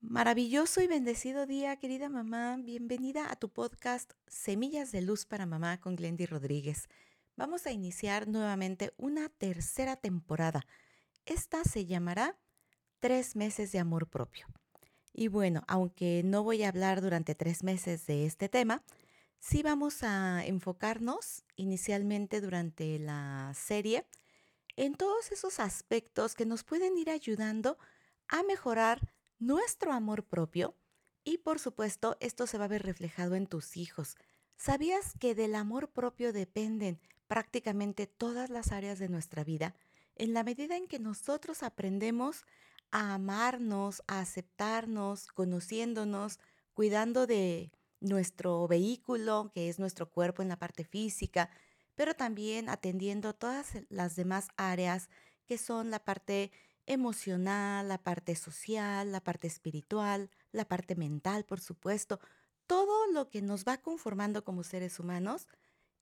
Maravilloso y bendecido día, querida mamá. Bienvenida a tu podcast Semillas de Luz para Mamá con Glendy Rodríguez. Vamos a iniciar nuevamente una tercera temporada. Esta se llamará Tres meses de amor propio. Y bueno, aunque no voy a hablar durante tres meses de este tema, sí vamos a enfocarnos inicialmente durante la serie en todos esos aspectos que nos pueden ir ayudando a mejorar nuestro amor propio y por supuesto esto se va a ver reflejado en tus hijos. ¿Sabías que del amor propio dependen prácticamente todas las áreas de nuestra vida? En la medida en que nosotros aprendemos a amarnos, a aceptarnos, conociéndonos, cuidando de nuestro vehículo, que es nuestro cuerpo en la parte física, pero también atendiendo todas las demás áreas que son la parte emocional, la parte social, la parte espiritual, la parte mental, por supuesto. Todo lo que nos va conformando como seres humanos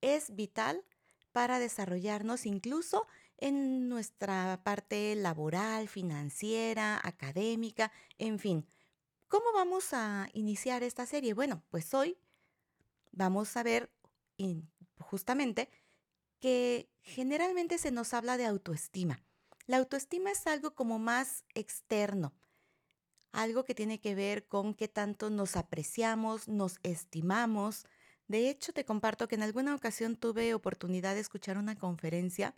es vital para desarrollarnos incluso en nuestra parte laboral, financiera, académica, en fin. ¿Cómo vamos a iniciar esta serie? Bueno, pues hoy vamos a ver justamente que generalmente se nos habla de autoestima. La autoestima es algo como más externo, algo que tiene que ver con qué tanto nos apreciamos, nos estimamos. De hecho, te comparto que en alguna ocasión tuve oportunidad de escuchar una conferencia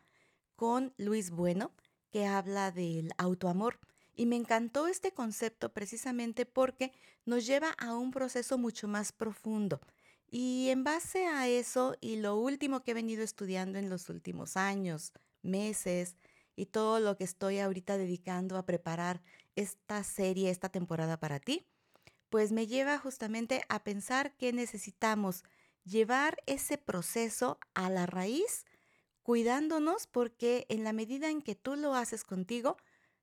con Luis Bueno que habla del autoamor. Y me encantó este concepto precisamente porque nos lleva a un proceso mucho más profundo. Y en base a eso y lo último que he venido estudiando en los últimos años, meses, y todo lo que estoy ahorita dedicando a preparar esta serie, esta temporada para ti, pues me lleva justamente a pensar que necesitamos llevar ese proceso a la raíz, cuidándonos porque en la medida en que tú lo haces contigo,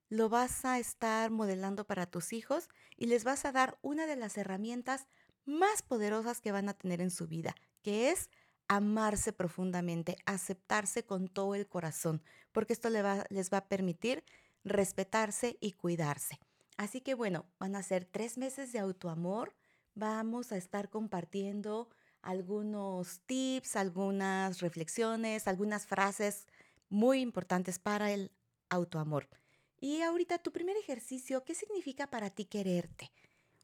lo vas a estar modelando para tus hijos y les vas a dar una de las herramientas más poderosas que van a tener en su vida, que es amarse profundamente, aceptarse con todo el corazón, porque esto les va, a permitir respetarse y cuidarse. Así que bueno, van a ser tres meses de autoamor. Vamos a estar compartiendo algunos tips, algunas reflexiones, algunas frases muy importantes para el autoamor. Y ahorita tu primer ejercicio, ¿qué significa para ti quererte?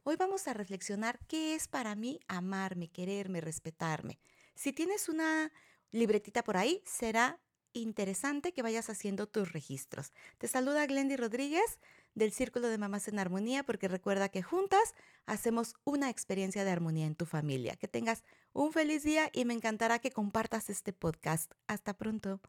Hoy vamos a reflexionar qué es para mí amarme, quererme, respetarme. Si tienes una libretita por ahí, será interesante que vayas haciendo tus registros. Te saluda Glendy Rodríguez del Círculo de Mamás en Armonía porque recuerda que juntas hacemos una experiencia de armonía en tu familia. Que tengas un feliz día y me encantará que compartas este podcast. Hasta pronto.